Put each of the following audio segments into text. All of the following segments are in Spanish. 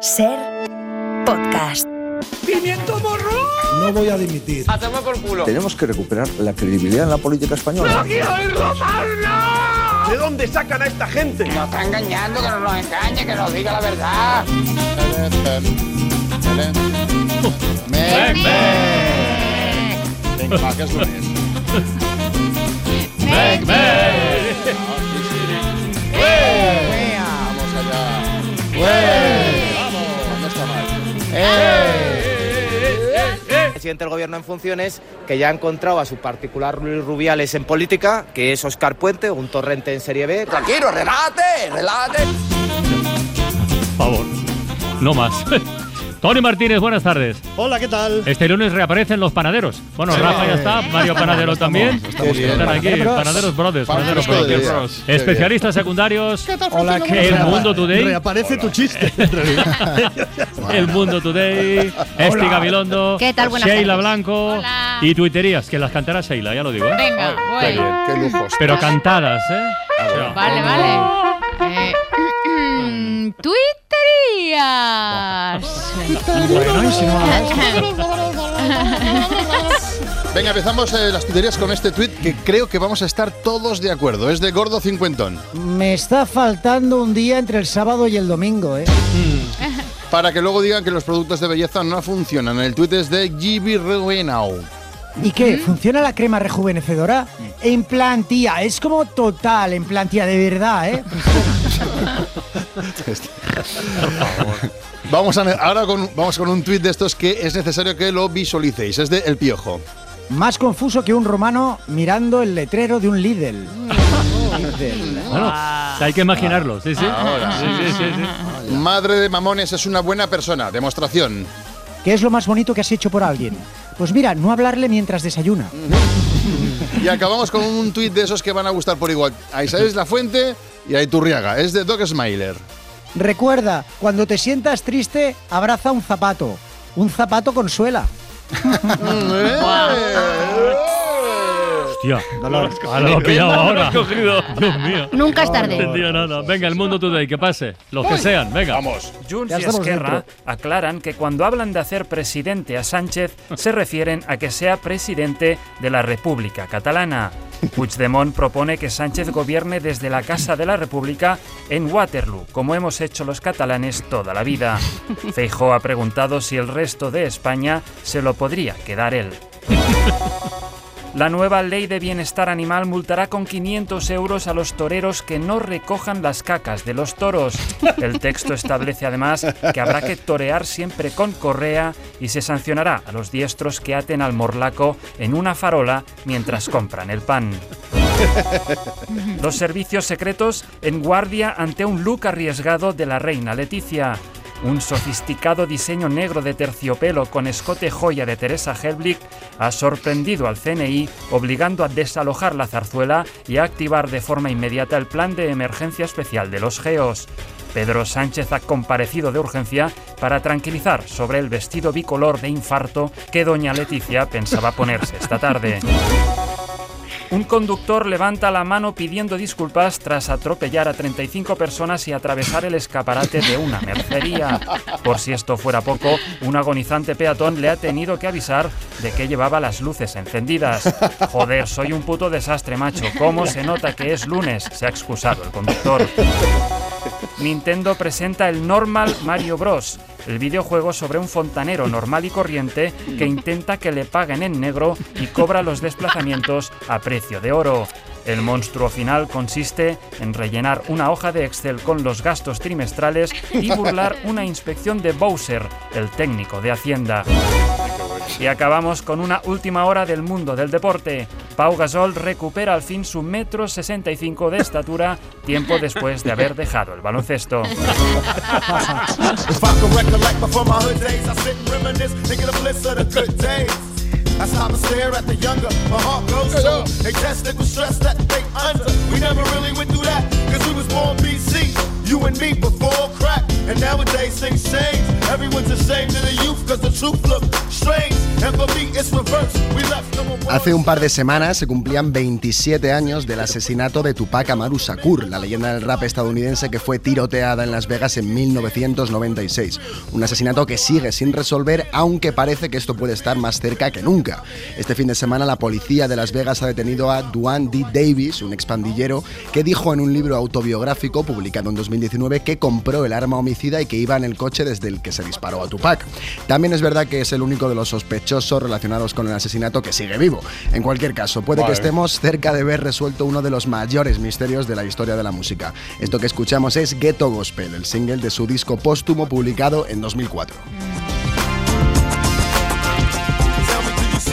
Ser podcast. ¡Pimiento morro! No voy a dimitir. ¡Hacemos por culo! Tenemos que recuperar la credibilidad en la política española. ¡No quiero oírlo más, no! ¿De dónde sacan a esta gente? Nos está engañando, que no nos engañe, que nos diga la verdad. Venga, que es lunes. Meg, meg. Vamos allá. Vamos, presidente del gobierno en funciones que ya ha encontrado a su particular Luis Rubiales en política, que es Oscar Puente, un torrente en Serie B. Tranquilo, relate, relate. Por favor, no más. Tony Martínez, buenas tardes. Hola, ¿qué tal? Este lunes reaparecen los panaderos. Bueno, Rafa ya está, Mario Panadero también. estamos Están aquí, Panaderos Brothers, Panaderos Panaderos Brothers. Brothers. Qué Especialistas secundarios, Hola, ¿qué El tal? Mundo Today. Reaparece tu chiste, en realidad. El Mundo Today, Esti Gabilondo, ¿Qué tal? Buenas Sheila tardes. Blanco Hola. y tuiterías, que las cantará Sheila, ya lo digo. ¿eh? Venga, Qué voy. bien, qué lujos. Pero cantadas, ¿eh? Vale, vale. Eh, Twitterías. Venga, empezamos eh, las tuterías con este tuit que creo que vamos a estar todos de acuerdo. Es de Gordo Cincuentón. Me está faltando un día entre el sábado y el domingo, ¿eh? Para que luego digan que los productos de belleza no funcionan. El tuit es de Gibi Rewenau. ¿Y qué? ¿Funciona la crema rejuvenecedora? En plan, tía, es como total, en plan, tía, de verdad, ¿eh? Vamos a, ahora con, vamos con un tuit de estos que es necesario que lo visualicéis. Es de El Piojo. Más confuso que un romano mirando el letrero de un Lidl. Lidl. Bueno, hay que imaginarlo, sí, sí. Sí, sí, sí, sí. Madre de mamones es una buena persona. Demostración. ¿Qué es lo más bonito que has hecho por alguien? Pues mira, no hablarle mientras desayuna. Y acabamos con un tuit de esos que van a gustar por igual. A Isabel La Fuente y a Iturriaga. Es de Doc Smiler. Recuerda, cuando te sientas triste, abraza un zapato. Un zapato con suela. Hostia, ahora lo he pillado ahora. Dios mío. Nunca es No tarde. entendía nada. Venga, el mundo today, que pase. Los que sean, venga. Vamos. Junts y Esquerra aclaran que cuando hablan de hacer presidente a Sánchez se refieren a que sea presidente de la República Catalana. Puigdemont propone que Sánchez gobierne desde la Casa de la República en Waterloo, como hemos hecho los catalanes toda la vida. Feijóo ha preguntado si el resto de España se lo podría quedar él. La nueva ley de bienestar animal multará con 500 euros a los toreros que no recojan las cacas de los toros. El texto establece además que habrá que torear siempre con correa y se sancionará a los diestros que aten al morlaco en una farola mientras compran el pan. Los servicios secretos en guardia ante un look arriesgado de la reina Leticia. Un sofisticado diseño negro de terciopelo con escote joya de Teresa Helblick ha sorprendido al CNI, obligando a desalojar la zarzuela y a activar de forma inmediata el plan de emergencia especial de los geos. Pedro Sánchez ha comparecido de urgencia para tranquilizar sobre el vestido bicolor de infarto que doña Leticia pensaba ponerse esta tarde. Un conductor levanta la mano pidiendo disculpas tras atropellar a 35 personas y atravesar el escaparate de una mercería. Por si esto fuera poco, un agonizante peatón le ha tenido que avisar de que llevaba las luces encendidas. Joder, soy un puto desastre, macho. ¿Cómo se nota que es lunes? Se ha excusado el conductor. Nintendo presenta el Normal Mario Bros. El videojuego sobre un fontanero normal y corriente que intenta que le paguen en negro y cobra los desplazamientos a precio de oro. El monstruo final consiste en rellenar una hoja de Excel con los gastos trimestrales y burlar una inspección de Bowser, el técnico de Hacienda. Y acabamos con una última hora del mundo del deporte. Pau Gasol recupera al fin su metro 65 de estatura tiempo después de haber dejado el baloncesto. I stare at the younger, my heart goes to. They tested with stress that they under. We never really went through that, cause we was born BC. You and me before crack. And nowadays things change. Everyone's ashamed of the youth, cause the truth look Hace un par de semanas se cumplían 27 años del asesinato de Tupac Amaru Shakur, la leyenda del rap estadounidense que fue tiroteada en Las Vegas en 1996. Un asesinato que sigue sin resolver, aunque parece que esto puede estar más cerca que nunca. Este fin de semana la policía de Las Vegas ha detenido a Duane D. Davis, un expandillero, que dijo en un libro autobiográfico publicado en 2019 que compró el arma homicida y que iba en el coche desde el que se disparó a Tupac. También es verdad que es el único de los sospechosos relacionados con el asesinato que sigue vivo. En cualquier caso, puede que estemos cerca de ver resuelto uno de los mayores misterios de la historia de la música. Esto que escuchamos es Ghetto Gospel, el single de su disco póstumo publicado en 2004.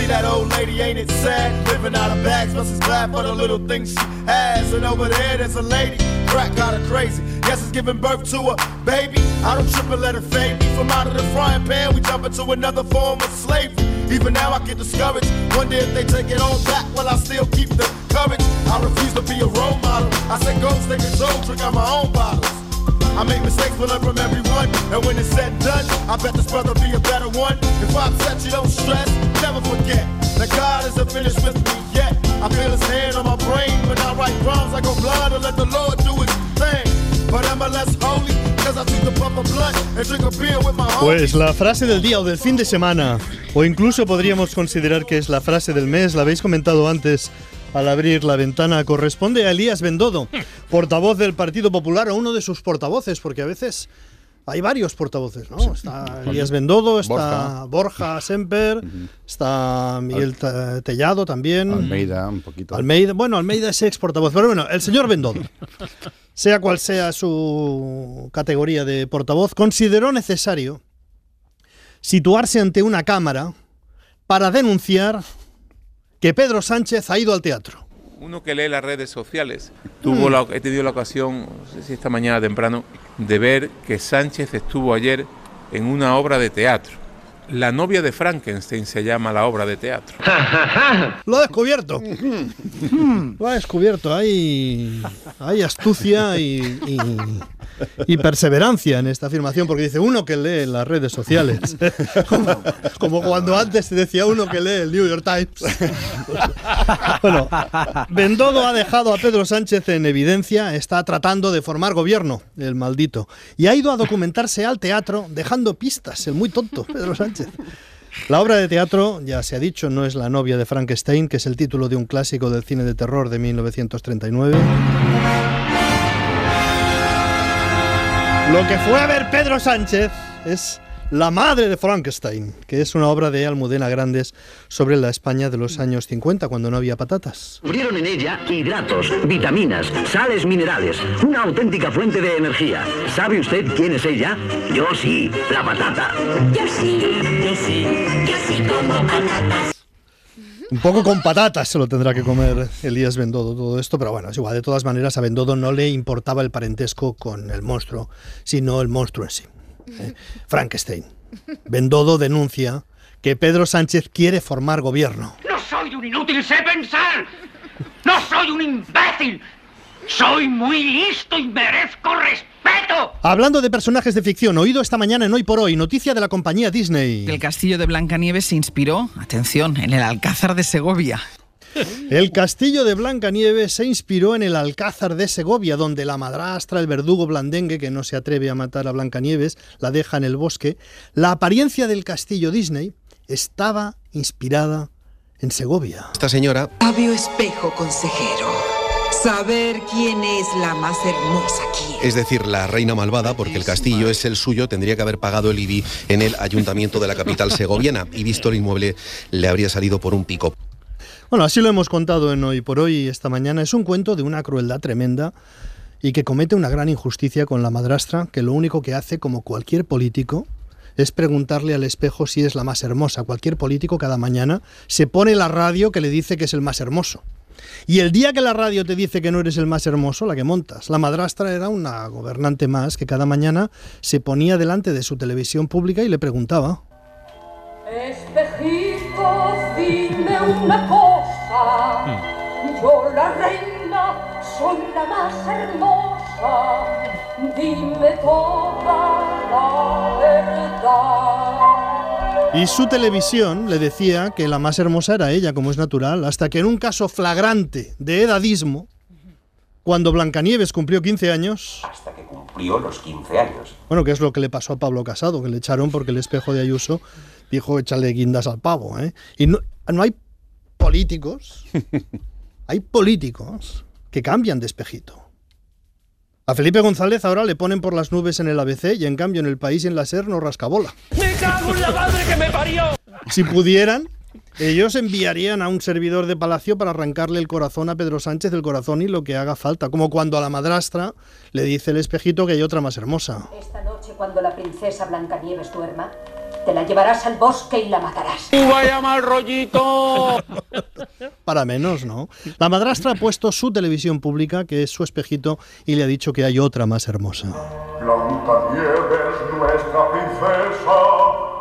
See that old lady? Ain't it sad? Living out of bags, but she's glad for the little things she has. And over there, there's a lady, crack got her crazy. Yes, it's giving birth to a baby. I don't trip and let it fade me from out of the frying pan. We jump into another form of slavery. Even now, I get discouraged. Wonder if they take it all back. Will I still keep the courage? I refuse to be a role model. I say go, stay control, drink out my own bottles. I make mistakes, but learn from everyone. And when it's said and done, I bet this brother be a better one. If I'm upset, you don't stress, never forget that God isn't finished with me yet. I feel his hand on my brain when I write rhymes. I go blind and let the Lord do his thing. But am I less holy? I. Pues la frase del día o del fin de semana, o incluso podríamos considerar que es la frase del mes, la habéis comentado antes al abrir la ventana, corresponde a Elías Bendodo, portavoz del Partido Popular o uno de sus portavoces, porque a veces hay varios portavoces, ¿no? Está Elías Bendodo, está Borja, Semper, está Miguel Te- Tellado también. Almeida, un poquito. Almeida, bueno, Almeida es ex portavoz, pero bueno, el señor Bendodo, sea cual sea su categoría de portavoz, consideró necesario situarse ante una cámara para denunciar que Pedro Sánchez ha ido al teatro. Uno que lee las redes sociales, tuvo la- he tenido la ocasión, no sé si esta mañana temprano, de ver que Sánchez estuvo ayer en una obra de teatro. La novia de Frankenstein se llama la obra de teatro. Lo ha descubierto. Lo ha descubierto. Hay, hay astucia y, y- y perseverancia en esta afirmación, porque dice uno que lee las redes sociales. Como, como cuando antes se decía uno que lee el New York Times. Bueno, Bendodo ha dejado a Pedro Sánchez en evidencia, está tratando de formar gobierno, el maldito, y ha ido a documentarse al teatro dejando pistas, el muy tonto Pedro Sánchez. La obra de teatro, ya se ha dicho, no es La novia de Frankenstein, que es el título de un clásico del cine de terror de 1939. Lo que fue a ver Pedro Sánchez es La madre de Frankenstein, que es una obra de Almudena Grandes sobre la España de los años 50, cuando no había patatas. Descubrieron en ella hidratos, vitaminas, sales minerales, una auténtica fuente de energía. ¿Sabe usted quién es ella? Yo sí, la patata. Yo sí, yo sí, yo sí como patatas. Un poco con patatas se lo tendrá que comer Elías Bendodo todo esto, pero bueno, es igual. De todas maneras, a Bendodo no le importaba el parentesco con el monstruo, sino el monstruo en sí. ¿eh? Frankenstein. Bendodo denuncia que Pedro Sánchez quiere formar gobierno. No soy un inútil, sé pensar. No soy un imbécil. Soy muy listo y merezco respeto. Hablando de personajes de ficción, oído esta mañana en Hoy por Hoy, noticia de la compañía Disney. El castillo de Blancanieves se inspiró, atención, en el Alcázar de Segovia. El castillo de Blancanieves se inspiró en el Alcázar de Segovia, donde la madrastra, el verdugo blandengue, que no se atreve a matar a Blancanieves, la deja en el bosque. La apariencia del castillo Disney estaba inspirada en Segovia. Esta señora Sabio espejo consejero. Saber quién es la más hermosa aquí. es decir, la reina malvada, porque el castillo es el suyo, tendría que haber pagado el IBI en el ayuntamiento de la capital segoviana y visto el inmueble le habría salido por un pico. Bueno, así lo hemos contado en Hoy por Hoy esta mañana. Es un cuento de una crueldad tremenda y que comete una gran injusticia con la madrastra, que lo único que hace, como cualquier político, es preguntarle al espejo si es la más hermosa. Cualquier político cada mañana se pone la radio que le dice que es el más hermoso. Y el día que la radio te dice que no eres el más hermoso, la que montas. La madrastra era una gobernante más que cada mañana se ponía delante de su televisión pública y le preguntaba. Espejito, dime una cosa. Yo la reina soy la más hermosa. Dime toda la verdad. Y su televisión le decía que la más hermosa era ella, como es natural, hasta que en un caso flagrante de edadismo, cuando Blancanieves cumplió 15 años, Hasta que cumplió los 15 años. bueno, que es lo que le pasó a Pablo Casado, que le echaron porque el espejo de Ayuso dijo échale guindas al pavo. ¿eh? Y no, no hay políticos, hay políticos que cambian de espejito. A Felipe González ahora le ponen por las nubes en el ABC y en cambio en el país y en la SER no rascabola. ¡Me cago en la madre que me parió! Si pudieran, ellos enviarían a un servidor de palacio para arrancarle el corazón a Pedro Sánchez del corazón y lo que haga falta, como cuando a la madrastra le dice el espejito que hay otra más hermosa. Esta noche, cuando la princesa Blancanieves duerma, te la llevarás al bosque y la matarás. ¡Vaya mal rollito! Para menos, ¿no? La madrastra ha puesto su televisión pública, que es su espejito, y le ha dicho que hay otra más hermosa. Blancanieves, nuestra princesa,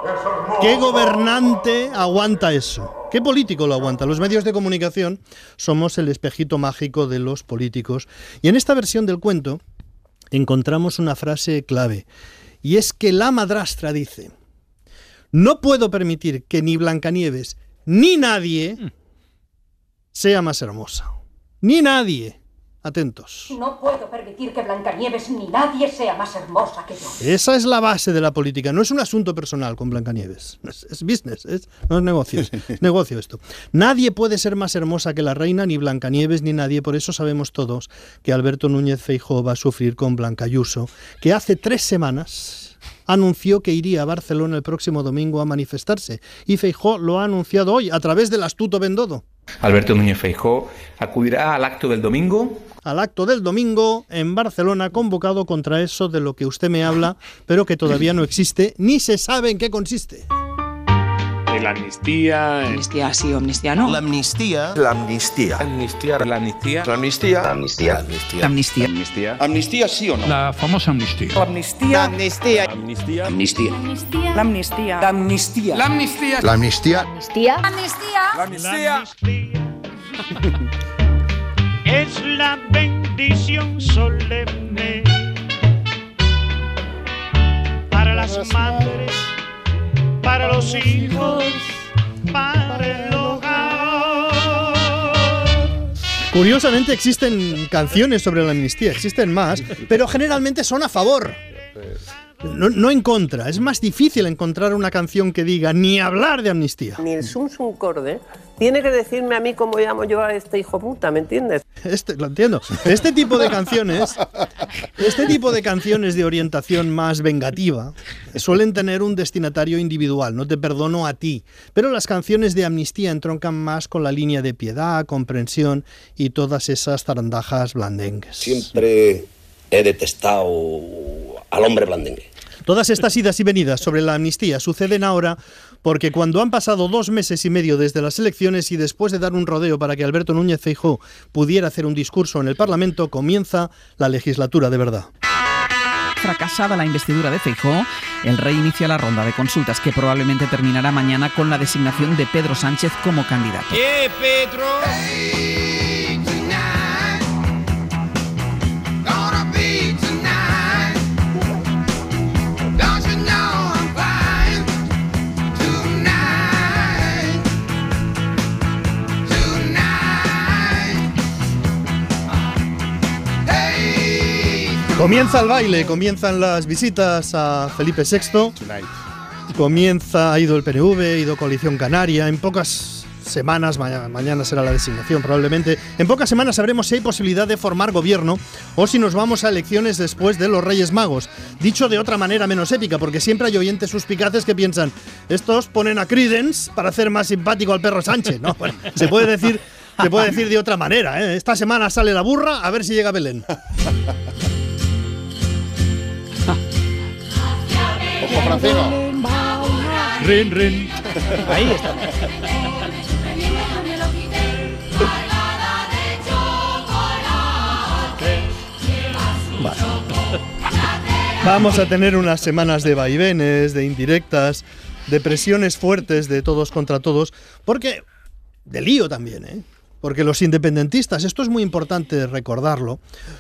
es hermosa. ¿Qué gobernante aguanta eso? ¿Qué político lo aguanta? Los medios de comunicación somos el espejito mágico de los políticos. Y en esta versión del cuento encontramos una frase clave. Y es que la madrastra dice, no puedo permitir que ni Blancanieves ni nadie sea más hermosa. Ni nadie. Atentos. No puedo permitir que Blancanieves ni nadie sea más hermosa que yo. Esa es la base de la política. No es un asunto personal con Blancanieves. Es, es business, es- no es negocio. Es negocio esto. Nadie puede ser más hermosa que la reina, ni Blancanieves, ni nadie. Por eso sabemos todos que Alberto Núñez Feijóo va a sufrir con Blanca Ayuso, que hace tres semanas anunció que iría a Barcelona el próximo domingo a manifestarse. Y Feijóo lo ha anunciado hoy a través del astuto Bendodo. Alberto Núñez Feijó acudirá al acto del domingo al acto del domingo en Barcelona convocado contra eso de lo que usted me habla, pero que todavía no existe ni se sabe en qué consiste. La amnistía. Amnistía sí o amnistía no. La amnistía. La amnistía. Amnistía, la amnistía. La amnistía. La amnistía. La amnistía. Amnistía. Amnistía sí o no. La famosa amnistía. La amnistía. Amnistía. Amnistía. La amnistía. La amnistía. La amnistía. La amnistía. Amnistía. La amnistía. es la bendición solemne para las madres, para los hijos, para el hogar. Curiosamente existen canciones sobre la amnistía, existen más, pero generalmente son a favor. No, no en contra. Es más difícil encontrar una canción que diga ni hablar de amnistía. Ni el sum sum corde tiene que decirme a mí cómo llamo yo a este hijo puta, ¿me entiendes? Este, lo entiendo. Este tipo de canciones, este tipo de canciones de orientación más vengativa suelen tener un destinatario individual. No te perdono a ti. Pero las canciones de amnistía entroncan más con la línea de piedad, comprensión y todas esas zarandajas blandengues. Siempre he detestado al hombre blandengue. Todas estas idas y venidas sobre la amnistía suceden ahora porque cuando han pasado dos meses y medio desde las elecciones y después de dar un rodeo para que Alberto Núñez Feijóo pudiera hacer un discurso en el Parlamento, comienza la legislatura de verdad. Fracasada la investidura de Feijóo, el rey inicia la ronda de consultas que probablemente terminará mañana con la designación de Pedro Sánchez como candidato. ¡Eh, Pedro! Comienza el baile, comienzan las visitas a Felipe VI. Comienza, ha ido el PNV, ha ido Coalición Canaria. En pocas semanas, mañana, será la designación probablemente, en pocas semanas sabremos si hay posibilidad de formar gobierno o si nos vamos a elecciones después de los Reyes Magos. Dicho de otra manera menos épica, porque siempre hay oyentes suspicaces que piensan, estos ponen a Credence para hacer más simpático al perro Sánchez. No, se puede decir, se puede decir de otra manera. ¿eh? Esta semana sale la burra, a ver si llega Belén. Francino. Rin, rin. Ahí está. Vamos a tener unas semanas de vaivenes, de indirectas, de presiones fuertes de todos contra todos, porque de lío también, ¿eh? Porque los independentistas, esto es muy importante recordarlo,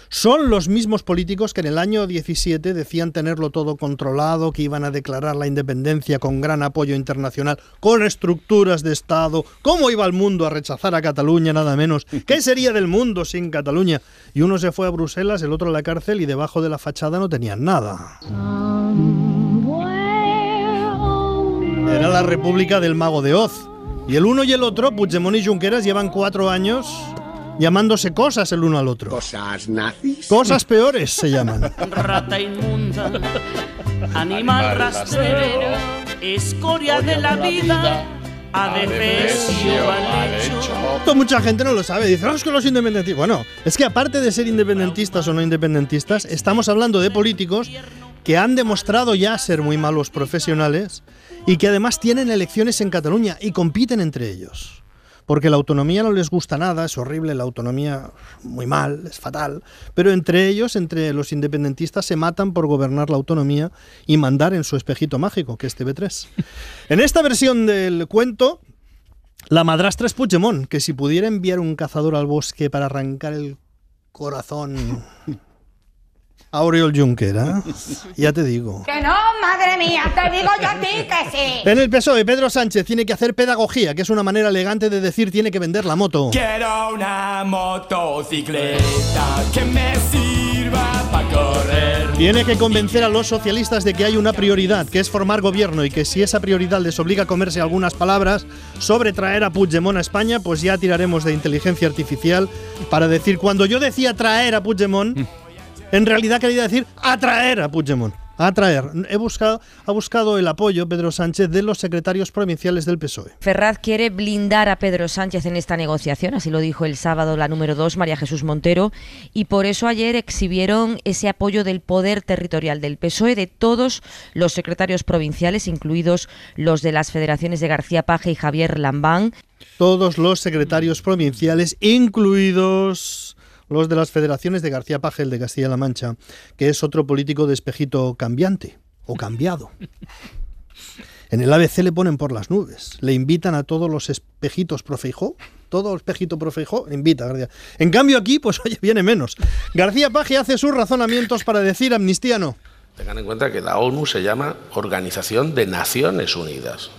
son los mismos políticos que en el año 17 decían tenerlo todo controlado, que iban a declarar la independencia con gran apoyo internacional, con estructuras de Estado, cómo iba el mundo a rechazar a Cataluña nada menos, qué sería del mundo sin Cataluña. Y uno se fue a Bruselas, el otro a la cárcel y debajo de la fachada no tenían nada. Era la República del Mago de Oz. Y el uno y el otro, Puigdemont y Junqueras, llevan cuatro años llamándose cosas el uno al otro. ¿Cosas nazis? Cosas peores se llaman. Rata inmunda, animal rastrero, escoria de la vida, adefesio mal hecho. Esto mucha gente no lo sabe. Dice, "Ah, es que los independentistas. Bueno, es que aparte de ser independentistas o no independentistas, estamos hablando de políticos que han demostrado ya ser muy malos profesionales y que además tienen elecciones en Cataluña y compiten entre ellos. Porque la autonomía no les gusta nada, es horrible, la autonomía muy mal, es fatal. Pero entre ellos, entre los independentistas, se matan por gobernar la autonomía y mandar en su espejito mágico, que es TV3. En esta versión del cuento, la madrastra es Puigdemont, que si pudiera enviar un cazador al bosque para arrancar el corazón a Oriol Junquera, ya te digo. Que no, madre mía, te digo yo a ti que sí. En el PSOE, Pedro Sánchez tiene que hacer pedagogía, que es una manera elegante de decir tiene que vender la moto. Quiero una motocicleta que me sirva para correr. Tiene que convencer a los socialistas de que hay una prioridad, que es formar gobierno y que si esa prioridad les obliga a comerse algunas palabras sobre traer a Puigdemont a España, pues ya tiraremos de inteligencia artificial para decir cuando yo decía traer a Puigdemont, en realidad quería decir atraer a Puigdemont. Atraer. He buscado, ha buscado el apoyo Pedro Sánchez de los secretarios provinciales del PSOE. Ferraz quiere blindar a Pedro Sánchez en esta negociación, así lo dijo el sábado la número 2, María Jesús Montero, y por eso ayer exhibieron ese apoyo del poder territorial del PSOE de todos los secretarios provinciales, incluidos los de las federaciones de García Paje y Javier Lambán. Todos los secretarios provinciales, incluidos los de las federaciones de García Pagel de Castilla-La Mancha, que es otro político de espejito cambiante o cambiado. En el ABC le ponen por las nubes, le invitan a todos los espejitos profeijó, todo espejito profeijó, invita García. En cambio aquí, pues oye, viene menos. García Paje hace sus razonamientos para decir amnistía no. Tengan en cuenta que la ONU se llama Organización de Naciones Unidas.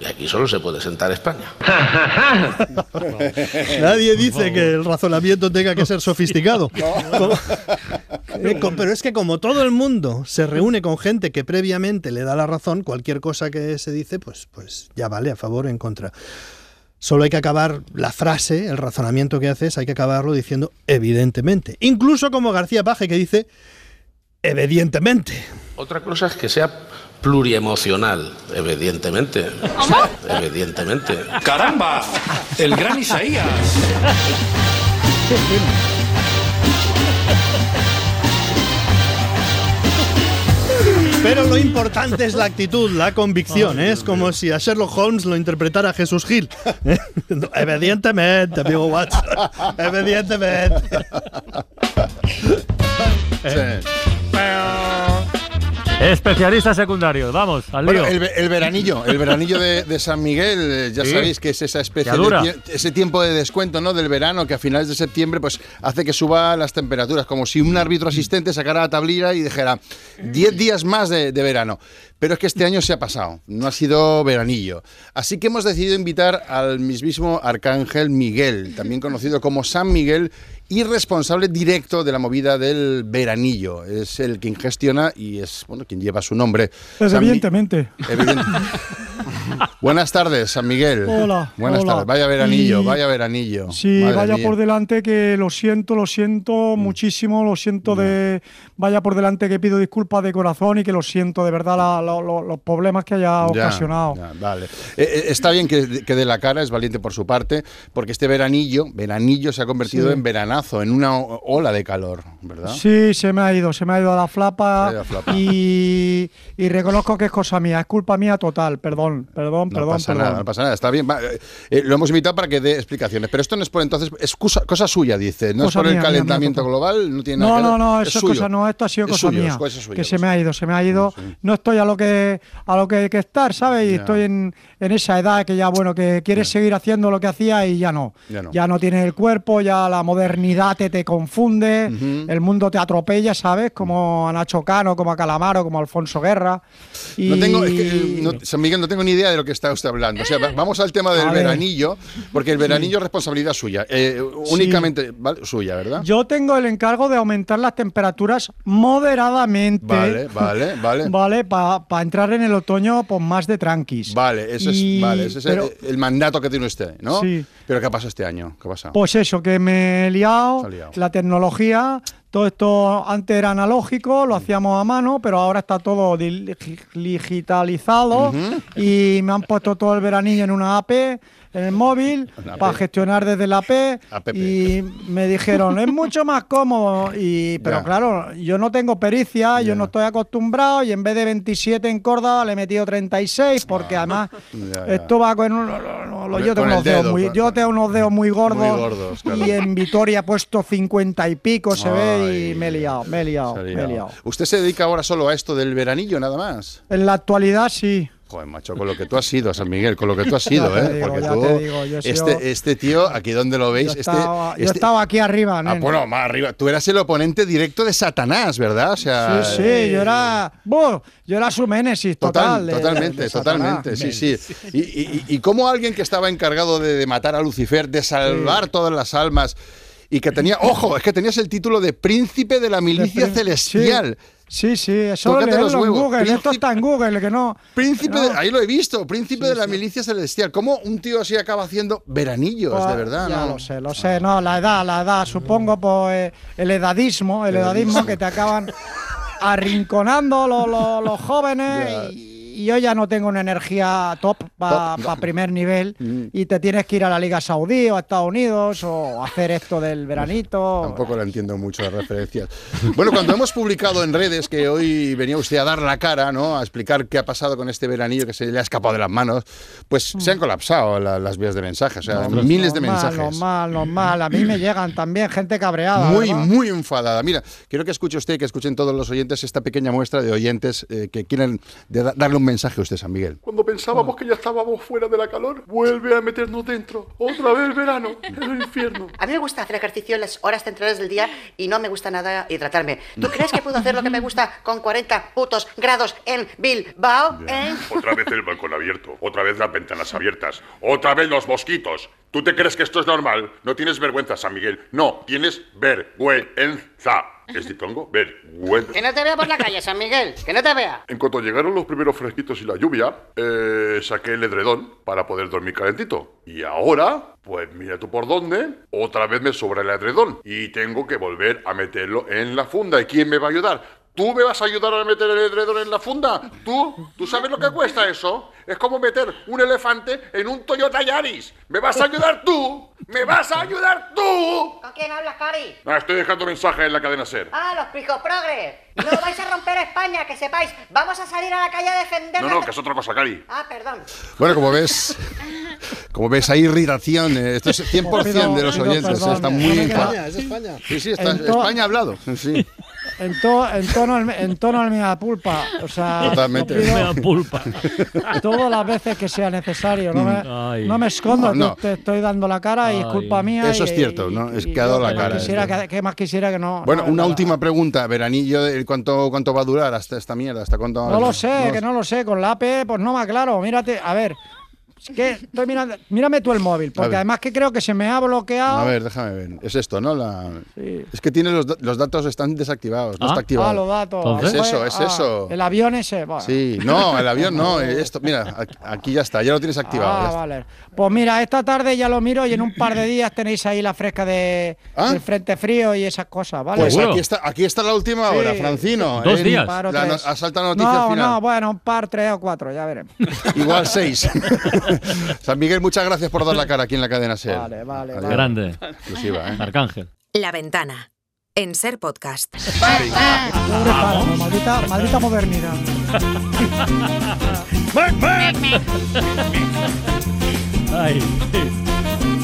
Y aquí solo se puede sentar España. Nadie dice que el razonamiento tenga que ser sofisticado. Eh, Pero es que como todo el mundo se reúne con gente que previamente le da la razón, cualquier cosa que se dice, pues, pues ya vale, a favor o en contra. Solo hay que acabar la frase, el razonamiento que haces, hay que acabarlo diciendo evidentemente. Incluso como García Paje que dice evidentemente. Otra cosa es que sea pluriemocional, evidentemente. Evidentemente. ¡Caramba! El gran Isaías. Pero lo importante es la actitud, la convicción. ¿eh? es como si a Sherlock Holmes lo interpretara Jesús Gil. ¿eh? Evidentemente, amigo Watson. Evidentemente. Especialistas secundarios, vamos, al lío. Bueno, el, ve- el veranillo, el veranillo de, de San Miguel, eh, ya Sí. sabéis que es esa especie de ese tiempo de descuento, ¿no? Del verano que a finales de septiembre pues hace que suba las temperaturas, como si un árbitro asistente sacara la tablilla y dijera 10 días más de, de verano. Pero es que este año se ha pasado, no ha sido veranillo. Así que hemos decidido invitar al mismísimo Arcángel Miguel, también conocido como San Miguel, y responsable directo de la movida del veranillo. Es el quien gestiona y es bueno quien lleva su nombre. Pues San Mi- evidentemente. Evidente- Buenas tardes, San Miguel. Hola, Buenas hola. tardes. Vaya veranillo, Y- vaya veranillo. Sí, Madre vaya mía. Mm. por delante que lo siento, lo siento muchísimo, lo siento de... Vaya por delante que pido disculpas de corazón y que lo siento de verdad la- los problemas que haya Ya, ocasionado. ya, vale. Eh, eh, está bien que, que dé la cara, es valiente por su parte, porque este veranillo, veranillo se ha convertido Sí. en veranazo, en una ola de calor, ¿verdad? Sí, se me ha ido, se me ha ido a la flapa, a flapa. Y, y reconozco que es cosa mía, es culpa mía total, perdón, perdón, No perdón, pasa perdón. nada, no pasa nada, está bien. Va, eh, eh, lo hemos invitado para que dé explicaciones, pero esto no es por entonces, es cosa, cosa suya, dice, no Cosa es por mía, el calentamiento mía, global, no tiene nada No, que no, no, es eso es suyo. cosa, no, esto ha sido Es cosa suyo, mía. cosa suya, que se pues. me ha ido, se me ha ido. No estoy a lo que a lo que hay que estar, ¿sabes? Y estoy en, en esa edad que ya, bueno, que quieres seguir haciendo lo que hacía y ya no. Ya no. Ya no tienes el cuerpo, ya la modernidad te, te confunde, el mundo te atropella, ¿sabes? Como a Nacho Cano, como a Calamaro, como a Alfonso Guerra. Y... No tengo, es que, eh, no- San Miguel, no tengo ni idea de lo que está usted hablando. O sea, va- vamos al tema del A ver. veranillo, porque el veranillo es responsabilidad suya, eh, únicamente ¿vale? suya, ¿verdad? Yo tengo el encargo de aumentar las temperaturas moderadamente. Vale, vale, vale. Vale, para entrar en el otoño pues más de tranquis. Vale, ese Y- es, vale, ese es pero- el, el mandato que tiene usted, ¿no? Sí. Pero ¿qué ha pasado este año? ¿Qué ha pasado? Pues eso, que me he liado, Liado. la tecnología, todo esto antes era analógico, lo hacíamos a mano, pero ahora está todo di- digitalizado y me han puesto todo el veranillo en una AP en el móvil para gestionar desde la App. y me dijeron es mucho más cómodo y pero claro yo no tengo pericia yo no estoy acostumbrado y en vez de 27 en Córdoba le he metido 36 porque además Ah, ya. esto va con, un- lo- lo- lo- yo tengo unos dedos dedo, muy con- yo tengo unos dedos muy gordos, Muy gordos, claro. y en Vitoria he puesto 50 y pico se ve y me he liado me he liado, me he liado. ¿Usted se dedica ahora solo a esto del veranillo, nada más? en la actualidad sí Joder, macho, con lo que tú has sido, San Miguel, con lo que tú has sido, Ya te ¿eh? digo, Porque tú, digo, sido- este, este tío, aquí donde lo veis, yo este, estaba, yo este- estaba aquí arriba Ah, nene. bueno, más arriba. Tú eras el oponente directo de Satanás, ¿verdad? O sea, Sí, sí, eh, yo era. buh, yo era su Ménesis total. Total, de- totalmente, de totalmente, sí, sí. Y, y, y- cómo alguien que estaba encargado de, de matar a Lucifer, de salvar todas las almas, y que tenía, ojo, es que tenías el título de príncipe de la milicia celestial. Sí, sí, eso Tócate los en Google. Esto está en Google, que no. Príncipe, no. de- ahí lo he visto, príncipe de la milicia celestial. ¿Cómo un tío así acaba haciendo veranillos, Pues, de verdad? Ya no? lo sé, lo sé. No, la edad, la edad. Supongo pues, eh, el edadismo, el edadismo que te acaban arrinconando los, los- los jóvenes y, y yo ya no tengo una energía top para primer nivel Mm. y te tienes que ir a la Liga Saudí o a Estados Unidos o hacer esto del veranito. Tampoco lo entiendo mucho las referencias. Bueno, cuando hemos publicado en redes que hoy venía usted a dar la cara, ¿no? A explicar qué ha pasado con este veranillo que se le ha escapado de las manos, pues se han colapsado la- las vías de mensajes, o sea, No, miles de mensajes. Normal, normal. A mí me llegan también gente cabreada. Muy, ¿verdad? muy enfadada. Mira, quiero que escuche usted y que escuchen todos los oyentes esta pequeña muestra de oyentes eh, que quieren de- darle un mensaje a usted, San Miguel. Cuando pensábamos que ya estábamos fuera de la calor, vuelve a meternos dentro. Otra vez verano, el infierno. A mí me gusta hacer ejercicio en las horas centrales del día y no me gusta nada hidratarme. ¿Tú crees que puedo hacer lo que me gusta con 40 putos grados en Bilbao? ¿Eh? Otra vez el balcón abierto, otra vez las ventanas abiertas, otra vez los mosquitos. ¿Tú te crees que esto es normal? No tienes vergüenza, San Miguel. No, tienes vergüenza. ¿Es ditongo? Vergüenza. Que no te vea por la calle, San Miguel. Que no te vea. En cuanto llegaron los primeros fresquitos y la lluvia, eh, saqué el edredón para poder dormir calentito. Y ahora, pues mira tú por dónde, otra vez me sobra el edredón. Y tengo que volver a meterlo en la funda. ¿Y quién me va a ayudar? ¿Tú me vas a ayudar a meter el edredón en la funda? ¿Tú? ¿Tú sabes lo que cuesta eso? Es como meter un elefante en un Toyota Yaris. ¿Me vas a ayudar tú? ¿Me vas a ayudar tú? ¿Con quién hablas, Cari? Ah, estoy dejando mensajes en la cadena SER. Ah, los picoprogres. No vais a romper España, que sepáis. Vamos a salir a la calle a defender. No, no, que es otra cosa, Cari. Ah, perdón. Bueno, como ves, como ves, hay irritación. eh, Esto es 100% de los oyentes. eh, Están muy Es España, es España. Sí, sí, está, España ha hablado. Sí. En, to- en tono al, en tono al mea pulpa. O sea, Totalmente. Mea pulpa. todas las veces que sea necesario. No me, no me escondo, No, no. te estoy dando la cara y es culpa mía. Eso y- es cierto, ¿no? Es que ha dado la cara, Quisiera que, que más quisiera que no. Bueno, no, una última pregunta. Veranillo, ¿cuánto, ¿cuánto va a durar hasta esta mierda? ¿Hasta cuánto? No lo sé, que no lo sé. Con la AP, pues no me aclaro. Mírate, a ver. Es que estoy mirando. Mírame tú el móvil, porque además que creo que se me ha bloqueado. A ver, déjame ver. Es esto, ¿no? La... Sí. Es que tiene los, los datos están desactivados. No Ah. está activado. Ah, los datos. Es eso, es ah, eso. El avión ese. bueno. Sí, no, el avión no. eh, Esto, mira, aquí- ya está, ya lo tienes activado. ya Ah, vale. Pues mira, esta tarde ya lo miro y en un par de días tenéis ahí la fresca de, ¿Ah? del frente frío y esas cosas, ¿vale? Pues aquí está, aquí está la última Sí. hora, Francino. Dos En días. Par o La asalta noticia no, final. no, bueno, un par, tres o cuatro, ya veremos. Igual seis. San Miguel, muchas gracias por dar la cara aquí en la cadena SER. Vale, vale, vale. Grande. Exclusiva, ¿eh? Arcángel. La ventana. En Ser Podcast. Maldita, maldita modernidad. Ay,